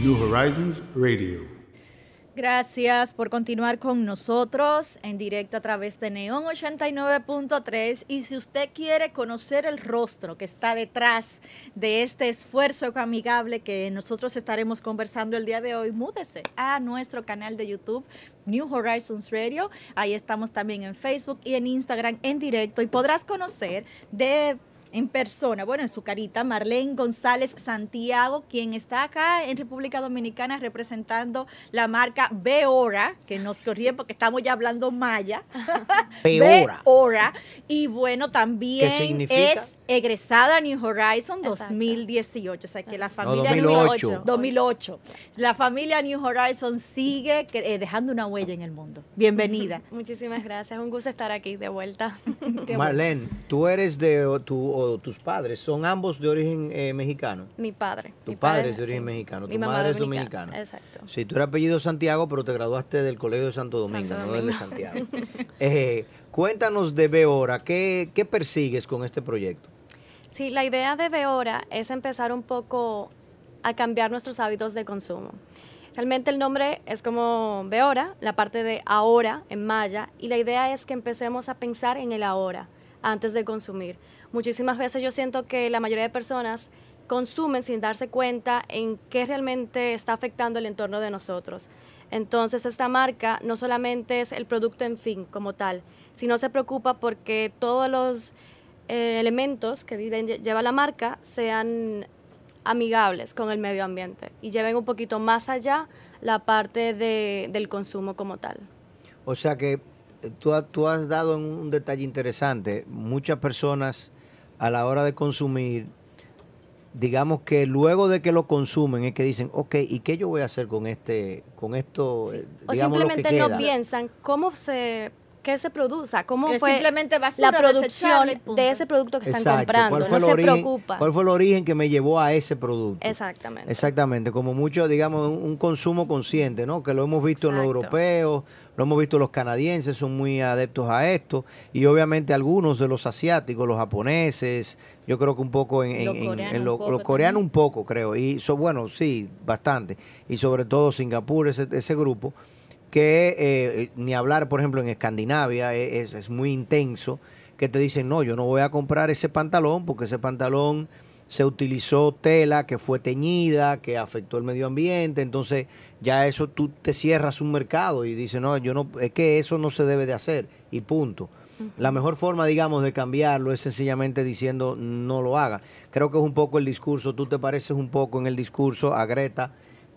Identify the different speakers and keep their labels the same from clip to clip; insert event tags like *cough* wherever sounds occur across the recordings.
Speaker 1: New Horizons Radio.
Speaker 2: Gracias por continuar con nosotros en directo a través de Neon 89.3 y si usted quiere conocer el rostro que está detrás de este esfuerzo amigable que nosotros estaremos conversando el día de hoy, múdese a nuestro canal de YouTube New Horizons Radio. Ahí estamos también en Facebook y en Instagram en directo y podrás conocer de en persona, bueno, en su carita, Marlene González Santiago, quien está acá en República Dominicana representando la marca Beora, que nos corría porque estamos ya hablando maya.
Speaker 3: Beora. *laughs*
Speaker 2: Beora. Y bueno, también es egresada New Horizon 2018, o sea que la familia
Speaker 3: 2008.
Speaker 2: 2008. La familia New Horizon sigue eh, dejando una huella en el mundo. Bienvenida. *laughs*
Speaker 4: Muchísimas gracias, un gusto estar aquí de vuelta. *laughs*
Speaker 3: Marlene, tú eres de o, tu, o tus padres son ambos de origen eh, mexicano.
Speaker 4: Mi padre.
Speaker 3: Tu
Speaker 4: mi
Speaker 3: padre, es de origen mexicano, tu madre es dominicana.
Speaker 4: Exacto.
Speaker 3: Sí, tú eres apellido Santiago, pero te graduaste del Colegio de Santo Domingo,
Speaker 4: Santo
Speaker 3: no del de. Santiago. *laughs* Eh, cuéntanos de Beora, ¿qué, ¿qué persigues con este proyecto?
Speaker 4: Sí, la idea de Beora es empezar un poco a cambiar nuestros hábitos de consumo. Realmente el nombre es como Beora, la parte de ahora en maya, y la idea es que empecemos a pensar en el ahora antes de consumir. Muchísimas veces yo siento que la mayoría de personas consumen sin darse cuenta en qué realmente está afectando el entorno de nosotros. Entonces esta marca no solamente es el producto en fin como tal, sino se preocupa porque todos los eh, elementos que lleva la marca sean amigables con el medio ambiente y lleven un poquito más allá la parte de- del consumo como tal.
Speaker 3: O sea que eh, tú, tú has dado un, detalle interesante. Muchas personas a la hora de consumir, digamos que luego de que lo consumen es que dicen, ok, ¿y qué yo voy a hacer con este, con esto, eh,
Speaker 4: O
Speaker 3: digamos lo que
Speaker 4: simplemente no piensan cómo se qué se produce, cómo
Speaker 2: Que
Speaker 4: fue
Speaker 2: simplemente basura
Speaker 4: la producción de ese producto que están comprando,
Speaker 3: ¿Cuál fue
Speaker 4: no
Speaker 3: el
Speaker 4: se
Speaker 3: origen,
Speaker 4: preocupan.
Speaker 3: ¿Cuál fue el origen que me llevó a ese producto?
Speaker 4: Exactamente.
Speaker 3: Exactamente, como mucho, digamos, un, un consumo consciente, ¿no? Que lo hemos visto en los europeos, lo hemos visto los canadienses, son muy adeptos a esto, y obviamente algunos de los asiáticos, los japoneses, yo creo que un poco en, en-
Speaker 2: Los
Speaker 3: en-
Speaker 2: coreanos
Speaker 3: en lo-
Speaker 2: un poco
Speaker 3: los coreanos
Speaker 2: también.
Speaker 3: un poco, creo, y so, bueno, sí, bastante, y sobre todo Singapur, ese, ese grupo, que eh, ni hablar, por ejemplo, en Escandinavia e, es, es muy intenso, que te dicen, no, yo no voy a comprar ese pantalón porque ese pantalón se utilizó tela que fue teñida, que afectó el medio ambiente, entonces ya eso tú te cierras un mercado y dices, no, yo no, es que eso no se debe de hacer y punto. La mejor forma, digamos, de cambiarlo es sencillamente diciendo no lo haga. Creo que es un poco el discurso, tú te pareces un poco en el discurso a Greta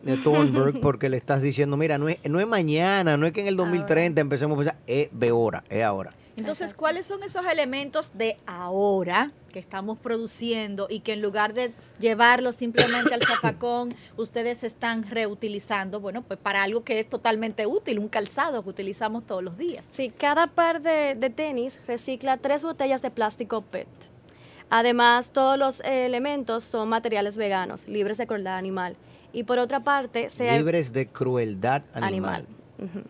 Speaker 3: de Thunberg *laughs* porque le estás diciendo, mira, no es, no es mañana, no es que en el 2030 empecemos a pensar, es de ahora, es ahora.
Speaker 2: Entonces, ¿cuáles son esos elementos de ahora que estamos produciendo y que en lugar de llevarlos simplemente al *coughs* zafacón, ustedes están reutilizando, bueno, pues para algo que es totalmente útil, un calzado que utilizamos todos los días?
Speaker 4: Sí, cada par de, de tenis recicla tres botellas de plástico PET. Además, todos los elementos son materiales veganos, libres de crueldad animal. Y por otra parte, se
Speaker 3: Libres de crueldad animal.
Speaker 4: animal.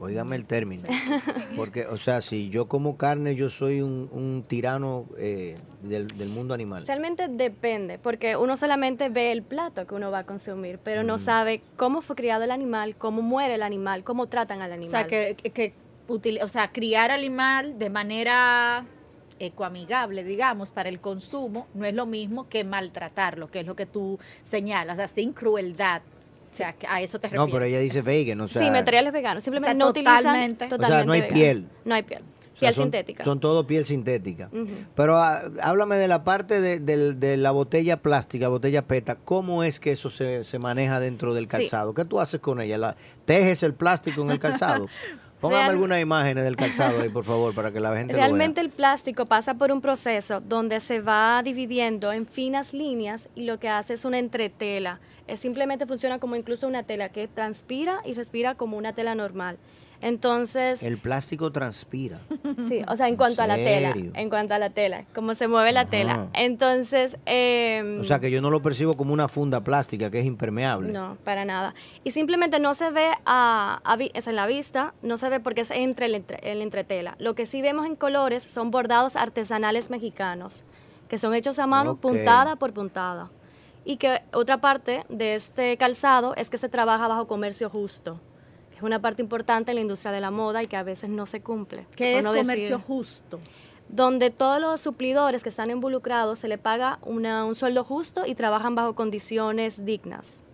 Speaker 3: Óigame el término. *laughs* Porque, o sea, si yo como carne, yo soy un, un tirano eh, del, del mundo animal.
Speaker 4: Realmente depende, porque uno solamente ve el plato que uno va a consumir, pero no sabe cómo fue criado el animal, cómo muere el animal, cómo tratan al
Speaker 2: O
Speaker 4: animal.
Speaker 2: sea, que, que- que util- o sea, criar animal de manera ecoamigable, digamos, para el consumo, no es lo mismo que maltratarlo, que es lo que tú señalas, o sea, sin crueldad. O sea, que a eso te refieres.
Speaker 3: No, pero ella dice vegan, o sea...
Speaker 4: sí, materiales veganos, simplemente
Speaker 2: O sea,
Speaker 4: no
Speaker 2: totalmente.
Speaker 4: utilizan
Speaker 2: O sea,
Speaker 4: totalmente
Speaker 3: no hay
Speaker 4: vegano.
Speaker 3: piel.
Speaker 4: No hay piel.
Speaker 3: o sea,
Speaker 4: piel
Speaker 3: son-
Speaker 4: sintética.
Speaker 3: Son todo piel sintética. Pero ah, háblame de la parte de, la botella plástica, botella PETA. ¿Cómo es que eso se, se maneja dentro del
Speaker 4: Sí.
Speaker 3: calzado? ¿Qué tú haces con ella? La, ¿Tejes el plástico en el calzado? *laughs* Póngame
Speaker 4: Real-
Speaker 3: algunas imágenes del calzado ahí, por favor, para que la gente
Speaker 4: Realmente
Speaker 3: lo
Speaker 4: el plástico pasa por un proceso donde se va dividiendo en finas líneas y lo que hace es una entretela. Es simplemente funciona como incluso una tela que transpira y respira como una tela normal. Entonces.
Speaker 3: El plástico transpira.
Speaker 4: sí, o sea, en cuanto a la tela, en cuanto a la tela, cómo se mueve la
Speaker 3: Ajá.
Speaker 4: tela. Entonces, em,
Speaker 3: O sea, que yo no lo percibo como una funda plástica que es impermeable.
Speaker 4: No, para nada. Y simplemente no se ve a, es en la vista, no se ve porque es entre el, entre, el entretela. Lo que sí vemos en colores son bordados artesanales mexicanos, que son hechos a mano, puntada por puntada. Y que otra parte de este calzado es que se trabaja bajo comercio justo, es una parte importante en la industria de la moda y que a veces no se cumple.
Speaker 2: Que
Speaker 4: por
Speaker 2: es
Speaker 4: no decir-
Speaker 2: comercio justo.
Speaker 4: donde todos los suplidores que están involucrados se le paga una- un sueldo justo y trabajan bajo condiciones dignas.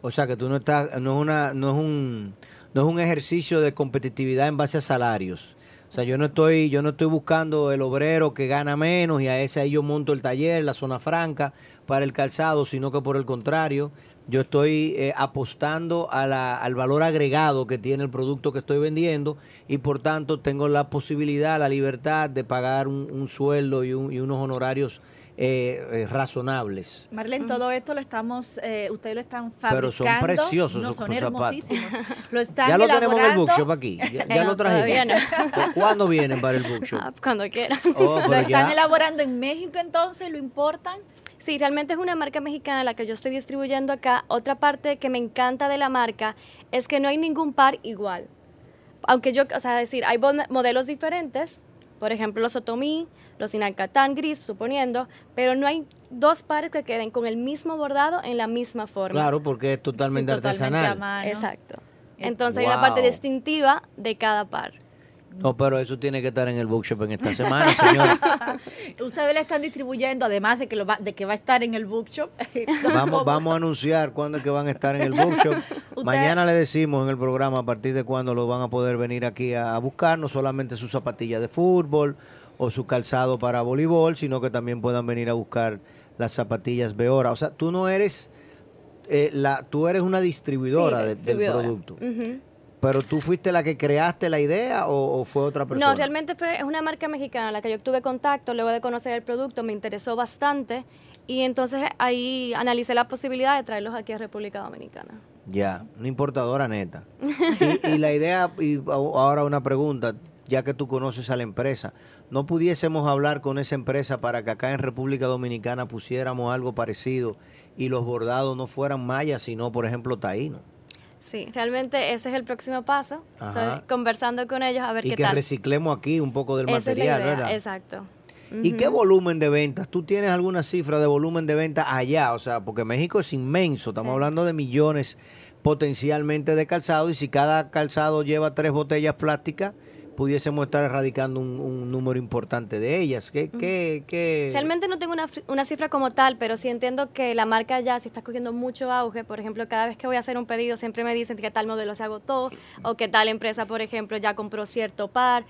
Speaker 3: O sea, que tú no estás, no es una, no es un, no es un ejercicio de competitividad en base a salarios. O sea, yo no estoy, yo no estoy buscando el obrero que gana menos y a ese ahí yo monto el taller, la zona franca para el calzado, sino que por el contrario, yo estoy eh, apostando a la- al valor agregado que tiene el producto que estoy vendiendo y por tanto tengo la posibilidad, la libertad de pagar un, un sueldo y, un- y unos honorarios eh, eh, razonables.
Speaker 2: Marlene, todo esto lo estamos, eh, ustedes lo están fabricando.
Speaker 3: Pero son preciosos
Speaker 2: No, son hermosísimos. Lo están
Speaker 3: Ya lo tenemos en el
Speaker 2: elaborando-
Speaker 3: bookshop aquí. Ya, ya lo trajimos.
Speaker 4: no.
Speaker 3: ¿Cuándo vienen para el bookshop? *laughs*
Speaker 4: Ah, cuando quieran.
Speaker 3: Oh,
Speaker 2: Lo están
Speaker 3: ya.
Speaker 2: elaborando en México entonces, lo importan.
Speaker 4: Sí, realmente es una marca mexicana la que yo estoy distribuyendo acá. Otra parte que me encanta de la marca es que no hay ningún par igual. Aunque yo, o sea, decir, hay modelos diferentes, por ejemplo, los Otomí, los Inacatán gris, suponiendo, pero no hay dos pares que queden con el mismo bordado en la misma forma.
Speaker 3: Claro, porque es totalmente
Speaker 2: Sí, totalmente a
Speaker 3: artesanal.
Speaker 2: mano.
Speaker 4: Exacto.
Speaker 2: Eh,
Speaker 4: Entonces hay una parte distintiva de cada par.
Speaker 3: No, pero eso tiene que estar en el bookshop en esta semana, señor. *laughs*
Speaker 2: Ustedes le están distribuyendo, además de que, lo va, de que va a estar en el bookshop. *laughs*
Speaker 3: Vamos, vamos a anunciar cuándo es que van a estar en el bookshop. *laughs* Mañana le decimos en el programa a partir de cuándo lo van a poder venir aquí a, a buscar, no solamente sus zapatillas de fútbol o su calzado para voleibol, sino que también puedan venir a buscar las zapatillas Beora. O sea, tú no eres eh, la, tú eres una distribuidora
Speaker 4: Sí,
Speaker 3: de-
Speaker 4: distribuidora.
Speaker 3: del producto.
Speaker 4: Ujú.
Speaker 3: Pero tú fuiste la que creaste la idea o, o fue otra persona?
Speaker 4: No, realmente fue, es una marca mexicana a la que yo tuve contacto luego de conocer el producto, me interesó bastante y entonces ahí analicé la posibilidad de traerlos aquí a República Dominicana.
Speaker 3: Ya, una importadora neta. y, y la idea, y ahora una pregunta, ya que tú conoces a la empresa, ¿no pudiésemos hablar con esa empresa para que acá en República Dominicana pusiéramos algo parecido y los bordados no fueran mayas, sino, por ejemplo, taíno?
Speaker 4: Sí, realmente ese es el próximo paso.
Speaker 3: Ajá.
Speaker 4: Estoy conversando con ellos a ver
Speaker 3: Y
Speaker 4: qué
Speaker 3: que
Speaker 4: tal.
Speaker 3: reciclemos aquí un poco del
Speaker 4: Esa
Speaker 3: material, ¿verdad?
Speaker 4: Exacto.
Speaker 3: ¿Y qué volumen de ventas? ¿Tú tienes alguna cifra de volumen de ventas allá? O sea, porque México es inmenso, estamos
Speaker 4: Sí.
Speaker 3: hablando de millones potencialmente de calzado y si cada calzado lleva tres botellas plásticas, pudiésemos estar erradicando un, un número importante de ellas. ¿Qué, qué, qué?
Speaker 4: Realmente no tengo una, una cifra como tal, pero sí entiendo que la marca ya sí está cogiendo mucho auge. Por ejemplo, cada vez que voy a hacer un pedido siempre me dicen que tal modelo se agotó o que tal empresa, por ejemplo, ya compró cierto par,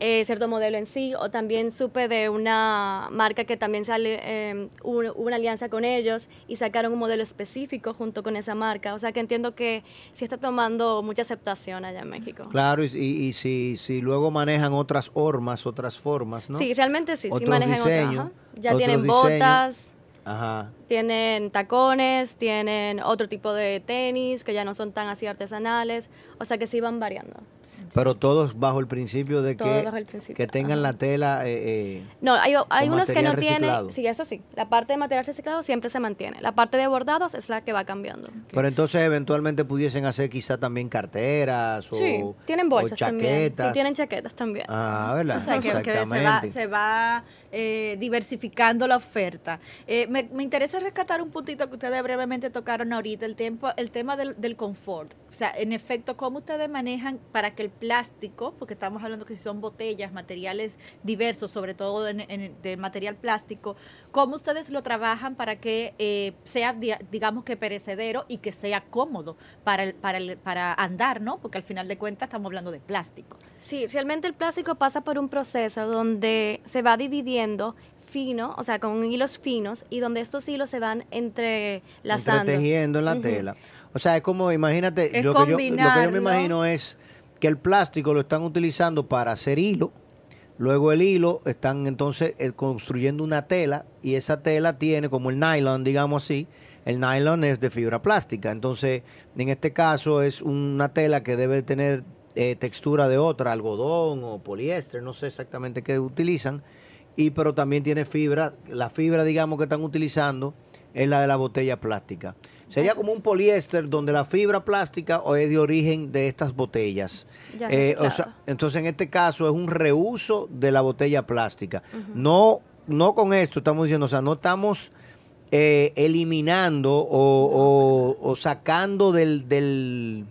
Speaker 4: eh, cierto modelo en sí. O también supe de una marca que también sale eh, un- una alianza con ellos y sacaron un modelo específico junto con esa marca. O sea que entiendo que sí está tomando mucha aceptación allá en México.
Speaker 3: Claro, y, y- y si, si luego manejan otras hormas, otras formas, ¿no?
Speaker 4: Sí, realmente sí, sí
Speaker 3: Otros
Speaker 4: manejan otra,
Speaker 3: diseños,
Speaker 4: ajá. Ya tienen
Speaker 3: diseños.
Speaker 4: botas.
Speaker 3: Ajá.
Speaker 4: Tienen tacones, tienen otro tipo de tenis que ya no son tan así artesanales, o sea que sí van variando.
Speaker 3: Pero todos bajo el principio de que,
Speaker 4: principio,
Speaker 3: que tengan
Speaker 4: ajá.
Speaker 3: la tela... eh, eh,
Speaker 4: No, hay, hay unos que no
Speaker 3: reciclado.
Speaker 4: tienen, sí, eso sí, la parte de material reciclado siempre se mantiene, la parte de bordados es la que va cambiando.
Speaker 3: Pero entonces eventualmente pudiesen hacer quizá también carteras o,
Speaker 4: sí, tienen bolsas
Speaker 3: o
Speaker 4: también, sí,
Speaker 3: chaquetas.
Speaker 4: tienen chaquetas también.
Speaker 3: Ah, ¿verdad?
Speaker 2: O sea, que, que se va,
Speaker 3: Exactamente.
Speaker 2: se va eh, diversificando la oferta. Eh, me, me interesa rescatar un puntito que ustedes brevemente tocaron ahorita, el, tiempo, el tema del, del confort. O sea, en efecto, cómo ustedes manejan para que el plástico, porque estamos hablando que si son botellas, materiales diversos, sobre todo en, en- de material plástico, cómo ustedes lo trabajan para que eh, sea, di- digamos que perecedero y que sea cómodo para, el- para, el- para andar, ¿no? Porque al final de cuentas estamos hablando de plástico.
Speaker 4: Sí, realmente el plástico pasa por un proceso donde se va dividiendo fino, o sea, con hilos finos, y donde estos hilos se van entrelazando.
Speaker 3: Entretejiendo en la tela. O sea, es como, imagínate,
Speaker 2: Es
Speaker 3: lo que, yo, lo que yo me imagino es que el plástico lo están utilizando para hacer hilo. Luego el hilo están entonces eh, construyendo una tela y esa tela tiene como el nylon, digamos así. El nylon es de fibra plástica. Entonces, en este caso es una tela que debe tener eh, textura de otra, algodón o poliéster, no sé exactamente qué utilizan. Y pero también tiene fibra. La fibra, digamos, que están utilizando es la de la botella plástica. Sería como un poliéster donde la fibra plástica es de origen de estas botellas.
Speaker 4: Ya
Speaker 3: Eh, o
Speaker 4: reciclado.
Speaker 3: sea, entonces en este caso es un reuso de la botella plástica. No, no con esto estamos diciendo, o sea, no estamos eh, eliminando o, o- o sacando del, del,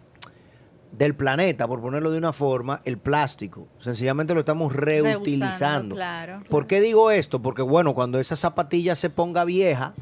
Speaker 3: del planeta, por ponerlo de una forma, el plástico. Sencillamente lo estamos reutilizando.
Speaker 2: Claro.
Speaker 3: ¿Por qué digo esto? Porque bueno, cuando esa zapatilla se ponga vieja,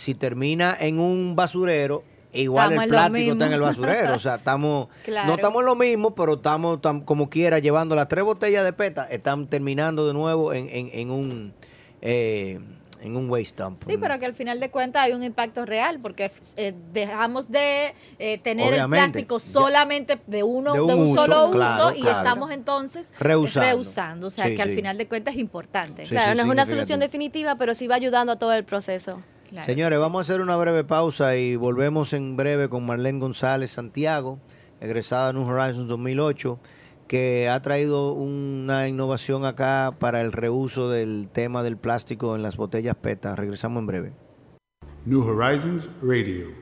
Speaker 3: si termina en un basurero, igual
Speaker 2: Estamos
Speaker 3: el plástico está en el basurero. O sea, *laughs* estamos,
Speaker 2: Claro.
Speaker 3: no estamos en lo mismo, pero estamos tam- como quiera llevando las tres botellas de peta, están terminando de nuevo en, en- en un eh, en un waste dump.
Speaker 2: Sí, pero que al final de cuentas hay un impacto real, porque eh, dejamos de eh, tener
Speaker 3: Obviamente.
Speaker 2: el plástico
Speaker 3: Ya-
Speaker 2: solamente de uno
Speaker 3: de
Speaker 2: de
Speaker 3: un uso,
Speaker 2: solo uso
Speaker 3: claro,
Speaker 2: y
Speaker 3: claro.
Speaker 2: estamos entonces
Speaker 3: Reusando.
Speaker 2: reusando. O sea,
Speaker 3: Sí,
Speaker 2: que al
Speaker 3: sí.
Speaker 2: final de cuentas es importante.
Speaker 3: Sí,
Speaker 4: claro, no es una solución definitiva, pero sí va ayudando a todo el proceso.
Speaker 2: Claro
Speaker 3: Señores,
Speaker 2: sí.
Speaker 3: vamos a hacer una breve pausa y volvemos en breve con Marlene González Santiago, egresada de New Horizons 2008, que ha traído una innovación acá para el reuso del tema del plástico en las botellas PETA. Regresamos en breve.
Speaker 1: New Horizons Radio.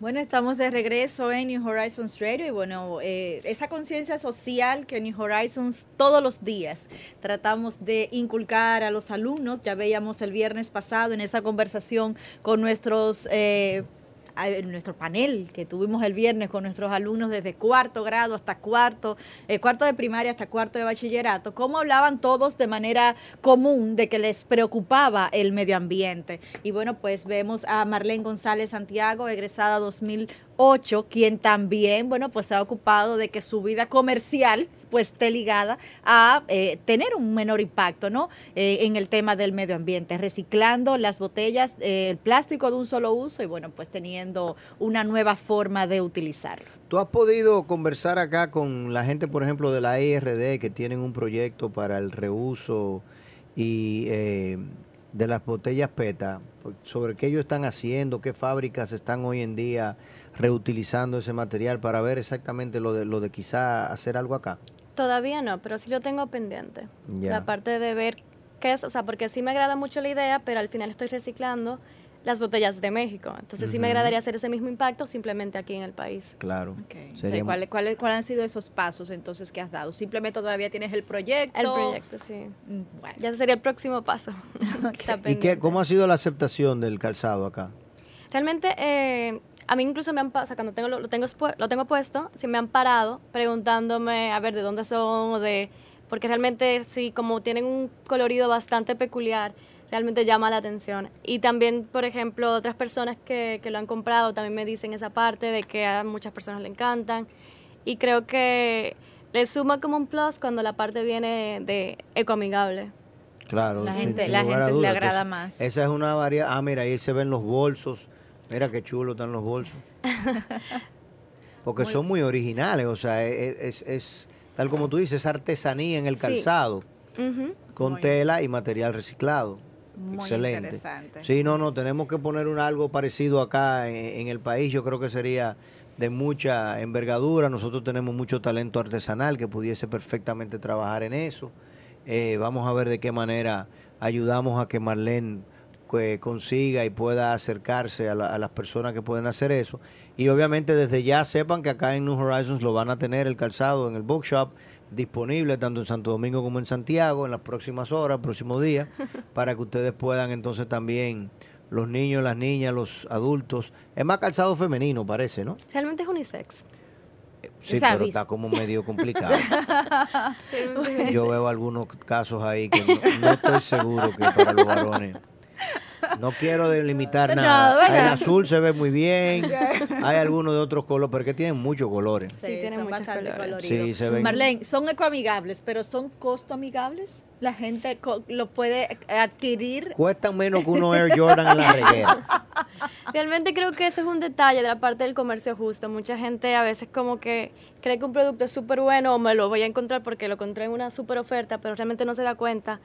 Speaker 2: Bueno, estamos de regreso en New Horizons Radio y bueno, eh, esa conciencia social que New Horizons todos los días tratamos de inculcar a los alumnos, ya veíamos el viernes pasado en esa conversación con nuestros... eh, en nuestro panel que tuvimos el viernes con nuestros alumnos desde cuarto grado hasta cuarto, eh, cuarto de primaria hasta cuarto de bachillerato, cómo hablaban todos de manera común de que les preocupaba el medio ambiente. Y bueno, pues vemos a Marlene González Santiago, egresada 2008, quien también, bueno, pues se ha ocupado de que su vida comercial pues esté ligada a eh, tener un menor impacto, ¿no? Eh, en el tema del medio ambiente, reciclando las botellas, eh, el plástico de un solo uso y bueno, pues teniendo una nueva forma de utilizarlo.
Speaker 3: ¿Tú has podido conversar acá con la gente, por ejemplo, de la IRD que tienen un proyecto para el reuso y eh, de las botellas PETA? Sobre qué ellos están haciendo, qué fábricas están hoy en día reutilizando ese material para ver exactamente lo de, lo de quizá hacer algo acá.
Speaker 4: Todavía no, pero sí lo tengo pendiente.
Speaker 3: Ya.
Speaker 4: La parte de ver qué es, o sea, porque sí me agrada mucho la idea, pero al final estoy reciclando las botellas de México. Entonces sí me agradaría hacer ese mismo impacto simplemente aquí en el país.
Speaker 3: Claro.
Speaker 2: O sea,
Speaker 3: Sería-
Speaker 2: ¿cuáles, cuáles, cuáles han sido esos pasos entonces que has dado? Simplemente todavía tienes el proyecto.
Speaker 4: El proyecto, sí.
Speaker 2: Mm, Bueno,
Speaker 4: Ya sería el próximo paso. *laughs* *laughs*
Speaker 3: ¿Y qué, cómo ha sido la aceptación del calzado acá?
Speaker 4: Realmente, eh, a mí incluso me han pasado, cuando tengo, lo, lo tengo, lo tengo puesto, sí me han parado preguntándome, a ver, de dónde son, o de, porque realmente sí, como tienen un colorido bastante peculiar, realmente llama la atención. Y también, por ejemplo, otras personas que, que lo han comprado también me dicen esa parte de que a muchas personas le encantan. Y creo que le suma como un plus cuando la parte viene de ecoamigable.
Speaker 3: Claro.
Speaker 2: La gente-
Speaker 3: sin
Speaker 2: la gente le agrada
Speaker 3: Entonces,
Speaker 2: más.
Speaker 3: Esa es una variedad. Ah, mira, ahí se ven los bolsos. Mira qué chulo están los bolsos. *laughs* Porque son muy originales, o sea, es, es- es- tal como tú dices, artesanía en el
Speaker 4: Sí.
Speaker 3: calzado, con
Speaker 2: Muy
Speaker 3: tela y material reciclado.
Speaker 2: Muy
Speaker 3: Excelente.
Speaker 2: interesante.
Speaker 3: Sí, no, no, tenemos que poner un, algo parecido acá en, en el país. Yo creo que sería de mucha envergadura. Nosotros tenemos mucho talento artesanal que pudiese perfectamente trabajar en eso. Eh, vamos a ver de qué manera ayudamos a que Marlene que consiga y pueda acercarse a, la- a las personas que pueden hacer eso. Y obviamente desde ya sepan que acá en New Horizons lo van a tener el calzado en el bookshop disponible tanto en Santo Domingo como en Santiago en las próximas horas, próximos días, *laughs* para que ustedes puedan entonces también, los niños, las niñas, los adultos, es más calzado femenino parece, ¿no?
Speaker 4: Realmente es unisex.
Speaker 3: Sí,
Speaker 2: sea,
Speaker 3: pero está como medio complicado. *laughs* Yo veo algunos casos ahí que no, no estoy seguro que para los varones. No quiero delimitar
Speaker 2: No,
Speaker 3: nada.
Speaker 2: ¿verdad?
Speaker 3: El azul se ve muy bien. *laughs* Hay algunos de otros colores, pero es que tienen muchos colores.
Speaker 4: Sí, tiene
Speaker 2: son
Speaker 4: muchos
Speaker 2: bastante
Speaker 4: colores.
Speaker 3: Sí, se ven-
Speaker 2: Marlene, son ecoamigables, pero son costo amigables. La gente lo puede adquirir.
Speaker 3: Cuestan menos que unos Air Jordan en la reguera. *laughs*
Speaker 4: Realmente creo que ese es un detalle de la parte del comercio justo. Mucha gente a veces como que cree que un producto es súper bueno o me lo voy a encontrar porque lo encontré en una súper oferta, pero realmente no se da cuenta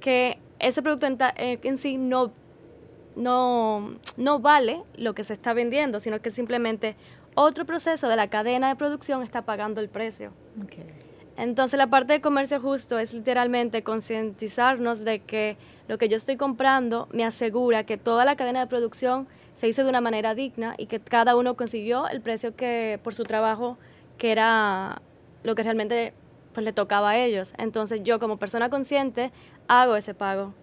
Speaker 4: que ese producto en, ta- eh, en sí no, no, no vale lo que se está vendiendo, sino que simplemente otro proceso de la cadena de producción está pagando el precio. Entonces la parte de comercio justo es literalmente concientizarnos de que lo que yo estoy comprando me asegura que toda la cadena de producción se hizo de una manera digna y que cada uno consiguió el precio que por su trabajo que era lo que realmente pues le tocaba a ellos. Entonces yo como persona consciente hago ese pago.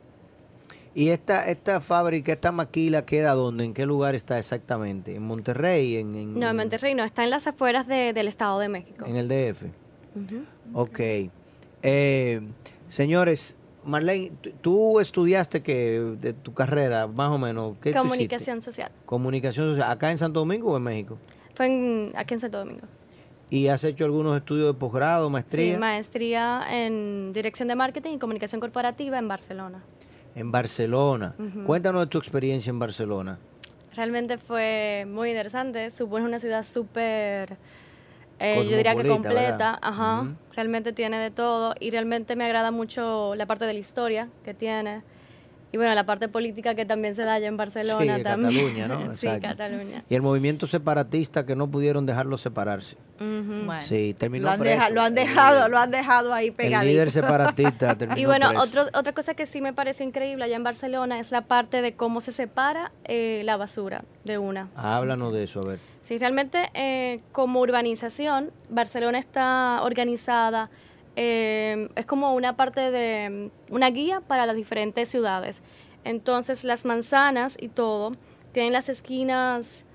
Speaker 3: ¿Y esta, esta fábrica, esta maquila queda dónde? ¿En qué lugar está exactamente? ¿En Monterrey? ¿En, en,
Speaker 4: No, en Monterrey no, está en las afueras de- del Estado de México.
Speaker 3: en el DF? Ok. Eh, señores, Marlene, tú- estudiaste que de tu carrera, más o menos, ¿qué
Speaker 4: Comunicación social.
Speaker 3: Comunicación social, acá en Santo Domingo o en México.
Speaker 4: Fue en- aquí en Santo Domingo.
Speaker 3: ¿Y has hecho algunos estudios de posgrado, maestría?
Speaker 4: Sí, maestría en Dirección de Marketing y Comunicación Corporativa en Barcelona.
Speaker 3: en Barcelona. Cuéntanos de tu experiencia en Barcelona.
Speaker 4: Realmente fue muy interesante. Supone una ciudad súper, eh, yo diría que completa. Ajá. Realmente tiene de todo y realmente me agrada mucho la parte de la historia que tiene. Y bueno, la parte política que también se da allá en Barcelona
Speaker 3: Sí,
Speaker 4: también.
Speaker 3: Cataluña, ¿no? *laughs*
Speaker 4: sí. Cataluña.
Speaker 3: Y el movimiento separatista que no pudieron dejarlo separarse.
Speaker 2: Bueno,
Speaker 3: Sí, terminó
Speaker 2: lo han,
Speaker 3: preso.
Speaker 2: deja- lo han
Speaker 3: El
Speaker 2: dejado, lo han dejado ahí
Speaker 3: El
Speaker 2: pegadito.
Speaker 3: líder separatista *laughs* terminó
Speaker 4: Y bueno,
Speaker 3: preso.
Speaker 4: otro, otra cosa que sí me pareció increíble allá en Barcelona es la parte de cómo se separa eh, la basura de una.
Speaker 3: Háblanos de eso, a ver.
Speaker 4: Sí, realmente eh, como urbanización, Barcelona está organizada, eh, es como una parte de una guía para las diferentes ciudades. Entonces las manzanas y todo tienen las esquinas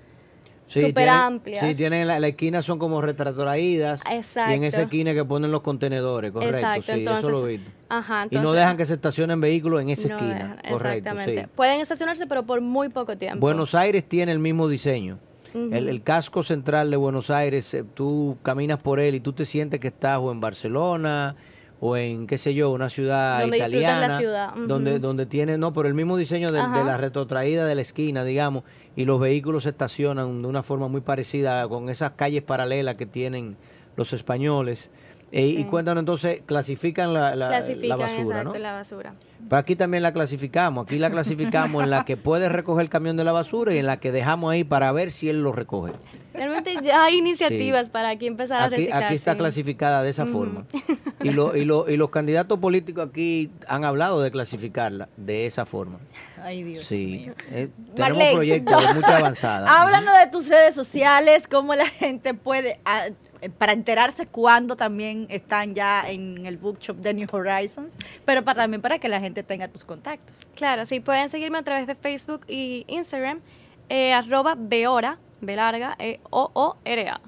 Speaker 4: súper amplias.
Speaker 3: Sí, tienen la, la esquina son como retratoraídas. Y en esa
Speaker 4: Exacto.
Speaker 3: esquina que ponen los contenedores, correcto.
Speaker 4: Exacto,
Speaker 3: sí,
Speaker 4: entonces,
Speaker 3: eso lo visto.
Speaker 4: Ajá,
Speaker 3: y no dejan que se estacionen vehículos en esa
Speaker 4: no
Speaker 3: esquina,
Speaker 4: dejan,
Speaker 3: correcto.
Speaker 4: Exactamente.
Speaker 3: sí.
Speaker 4: Pueden estacionarse, pero por muy poco tiempo.
Speaker 3: Buenos Aires tiene el mismo diseño. El, el casco central de Buenos Aires, eh, tú caminas por él y tú te sientes que estás o en Barcelona o en, qué sé yo, una ciudad
Speaker 4: Donde disfrutas la
Speaker 3: italiana.
Speaker 4: ciudad.
Speaker 3: Donde, donde tiene, no, pero el mismo diseño de, de la retrotraída de la esquina, digamos, y los vehículos se estacionan de una forma muy parecida con esas calles paralelas que tienen los españoles. Eh, Y cuéntanos entonces, clasifican la, la- la
Speaker 4: Clasifican,
Speaker 3: basura,
Speaker 4: exacto,
Speaker 3: ¿no?
Speaker 4: la basura.
Speaker 3: Pero aquí también la clasificamos. Aquí la clasificamos en la que puede recoger el camión de la basura y en la que dejamos ahí para ver si él lo recoge.
Speaker 4: Realmente ya hay iniciativas para aquí empezar a reciclar.
Speaker 3: aquí está
Speaker 4: sí.
Speaker 3: clasificada de esa forma. *laughs* Y, lo- y, lo- y los candidatos políticos aquí han hablado de clasificarla de esa forma.
Speaker 2: Ay, Dios
Speaker 3: Sí.
Speaker 2: mío.
Speaker 3: Eh, tenemos proyectos de mucha avanzada. *laughs*
Speaker 2: Háblanos de tus redes sociales, cómo la gente puede, ah, eh, para enterarse cuándo también están ya en el bookshop de New Horizons, pero para, también para que la gente tenga tus contactos.
Speaker 4: Claro, sí, pueden seguirme a través de Facebook y Instagram, eh, arroba Beora, B larga, e O-O-R-A.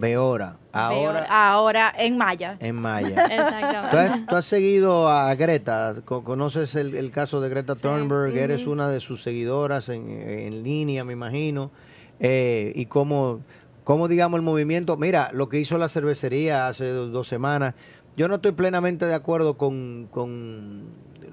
Speaker 3: Beora, ahora
Speaker 2: Ahora en Maya.
Speaker 3: en Maya. *laughs* ¿Tú
Speaker 4: Exactamente.
Speaker 3: has, tú has seguido a Greta? Co- ¿Conoces el, el caso de Greta
Speaker 4: Sí.
Speaker 3: Thunberg? Eres una de sus seguidoras en, en línea, me imagino. Eh, y cómo, cómo, digamos, el movimiento. Mira, lo que hizo la cervecería hace do- dos semanas. Yo no estoy plenamente de acuerdo con, con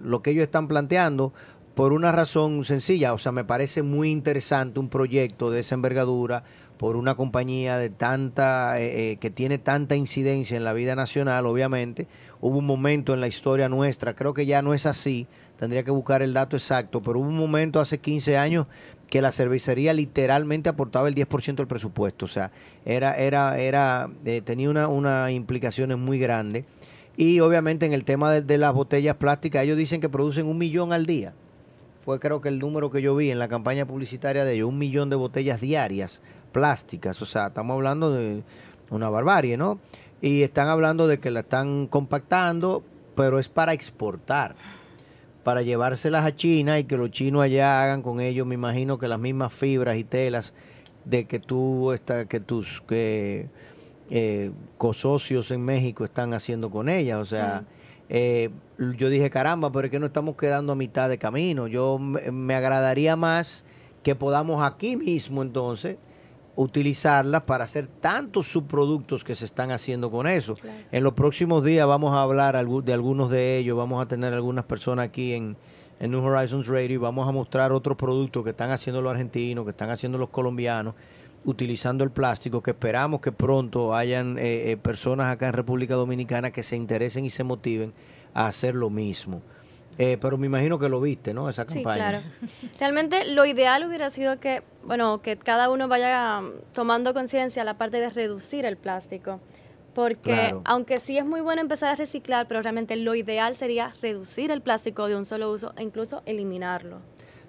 Speaker 3: lo que ellos están planteando por una razón sencilla. O sea, me parece muy interesante un proyecto de esa envergadura por una compañía de tanta eh, eh, que tiene tanta incidencia en la vida nacional, obviamente. Hubo un momento en la historia nuestra, creo que ya no es así, tendría que buscar el dato exacto, pero hubo un momento hace 15 años que la cervecería literalmente aportaba el 10% del presupuesto, o sea, era era era eh, tenía una una implicaciones muy grandes. Y obviamente en el tema de las botellas plásticas, ellos dicen que producen un millón al día. Fue creo que el número que yo vi en la campaña publicitaria de ellos, un millón de botellas diarias plásticas. O sea, estamos hablando de una barbarie, ¿no? Y están hablando de que la están compactando, pero es para exportar, para llevárselas a China y que los chinos allá hagan con ellos, me imagino que las mismas fibras y telas de que tú está, que tus que eh, cosocios en México están haciendo con ellas. O sea, eh, yo dije, caramba, pero es que no estamos quedando a mitad de camino. Yo me, agradaría más que podamos aquí mismo entonces utilizarlas para hacer tantos subproductos que se están haciendo con eso. En los próximos días vamos a hablar de algunos de ellos, vamos a tener algunas personas aquí en, en New Horizons Radio y vamos a mostrar otros productos que están haciendo los argentinos, que están haciendo los colombianos, utilizando el plástico, que esperamos que pronto hayan eh, eh, personas acá en República Dominicana que se interesen y se motiven a hacer lo mismo. Eh, pero me imagino que lo viste, ¿no? Esa campaña.
Speaker 4: Sí, claro. Realmente lo ideal hubiera sido que, bueno, que cada uno vaya um, tomando conciencia la parte de reducir el plástico. Porque aunque sí es muy bueno empezar a reciclar, pero realmente lo ideal sería reducir el plástico de un solo uso e incluso eliminarlo.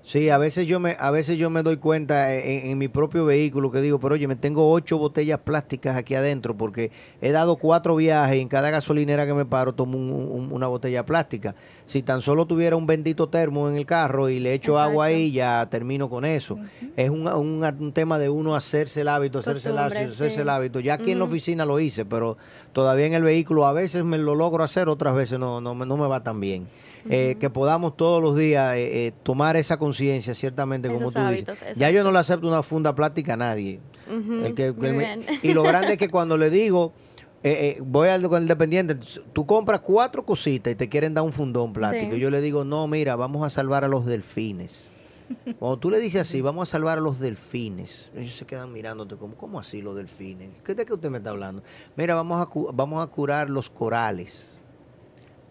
Speaker 3: Sí, a veces yo me, a veces yo me doy cuenta en, mi propio vehículo que digo, pero oye, me tengo ocho botellas plásticas aquí adentro porque he dado cuatro viajes y en cada gasolinera que me paro tomo una botella plástica. Si tan solo tuviera un bendito termo en el carro y le echo agua ahí, ya termino con eso. Es un, un, tema de uno hacerse el hábito, hacerse el hábito, hacerse el hábito. Ya aquí en la oficina lo hice, pero todavía en el vehículo a veces me lo logro hacer, otras veces no, no, no me va tan bien. Eh, que podamos todos los días eh, eh, tomar esa conciencia, ciertamente, como tú dices. Ya yo no le acepto una funda plástica a nadie. y lo grande es que *laughs* cuando le digo, voy al con el dependiente, tú compras cuatro cositas y te quieren dar un fundón plástico. Yo le digo, no, mira, vamos a salvar a los delfines. *laughs* Cuando tú le dices así, vamos a salvar a los delfines, ellos se quedan mirándote como, ¿cómo así los delfines? ¿Qué de qué usted me está hablando? Mira, vamos a, vamos a curar los corales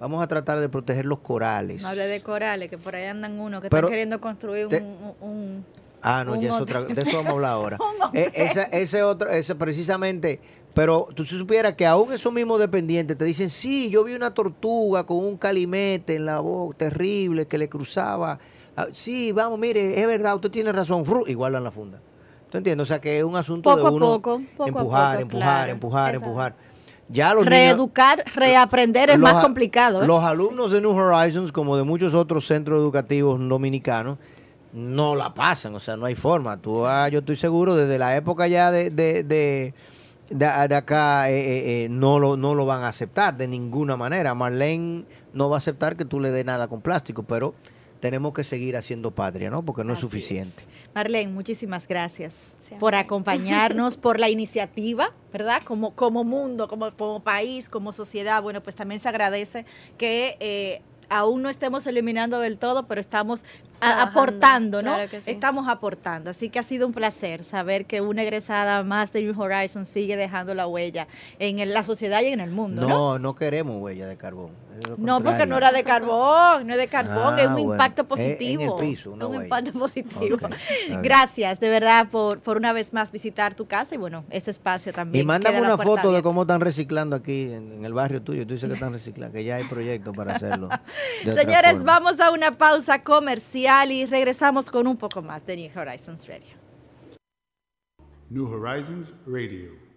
Speaker 3: vamos a tratar de proteger los corales.
Speaker 2: No hable de corales, que por ahí andan uno que están queriendo construir un,
Speaker 3: Ah, no, ya es otra, de eso vamos a hablar ahora. *laughs* Eh, ese, ese otro, ese precisamente, pero tú supieras que aún esos mismos dependientes te dicen, sí, yo vi una tortuga con un calimete en la boca, terrible, que le cruzaba. Ah, sí, vamos, mire, es verdad, usted tiene razón, igual en la funda. ¿Tú entiendes? O sea que es un asunto de uno
Speaker 2: poco, poco
Speaker 3: empujar, empujar, empujar, empujar. Ya los
Speaker 2: Reeducar, reaprender es más complicado.
Speaker 3: ¿eh? Los alumnos de New Horizons, como de muchos otros centros educativos dominicanos, no la pasan, o sea, no hay forma. Tú, ah, yo estoy seguro, desde la época ya de, de, de, de, acá, eh, eh, no, lo, no lo van a aceptar de ninguna manera. Marlene no va a aceptar que tú le des nada con plástico, pero tenemos que seguir haciendo patria, ¿no? Porque no es suficiente.
Speaker 2: Marlene, muchísimas gracias por acompañarnos, por la iniciativa, ¿verdad? Como, como mundo, como, como país, como sociedad, bueno, pues también se agradece que... Eh, aún no estemos eliminando del todo, pero estamos aportando, ¿no? Estamos aportando. Así que ha sido un placer saber que una egresada más de New Horizons sigue dejando la huella en la sociedad y en el mundo.
Speaker 3: No, no, queremos huella de carbón.
Speaker 2: No, porque no era de carbón, no es de carbón, es un impacto positivo. un impacto positivo. Gracias, de verdad, por, por una vez más visitar tu casa y bueno, este espacio también.
Speaker 3: Y mándame una foto de cómo están reciclando aquí en, el barrio tuyo. Tú dices que están reciclando, que ya hay proyectos para hacerlo. *laughs*
Speaker 2: Señores, vamos a una pausa comercial y regresamos con un poco más de New Horizons Radio.
Speaker 1: New Horizons Radio.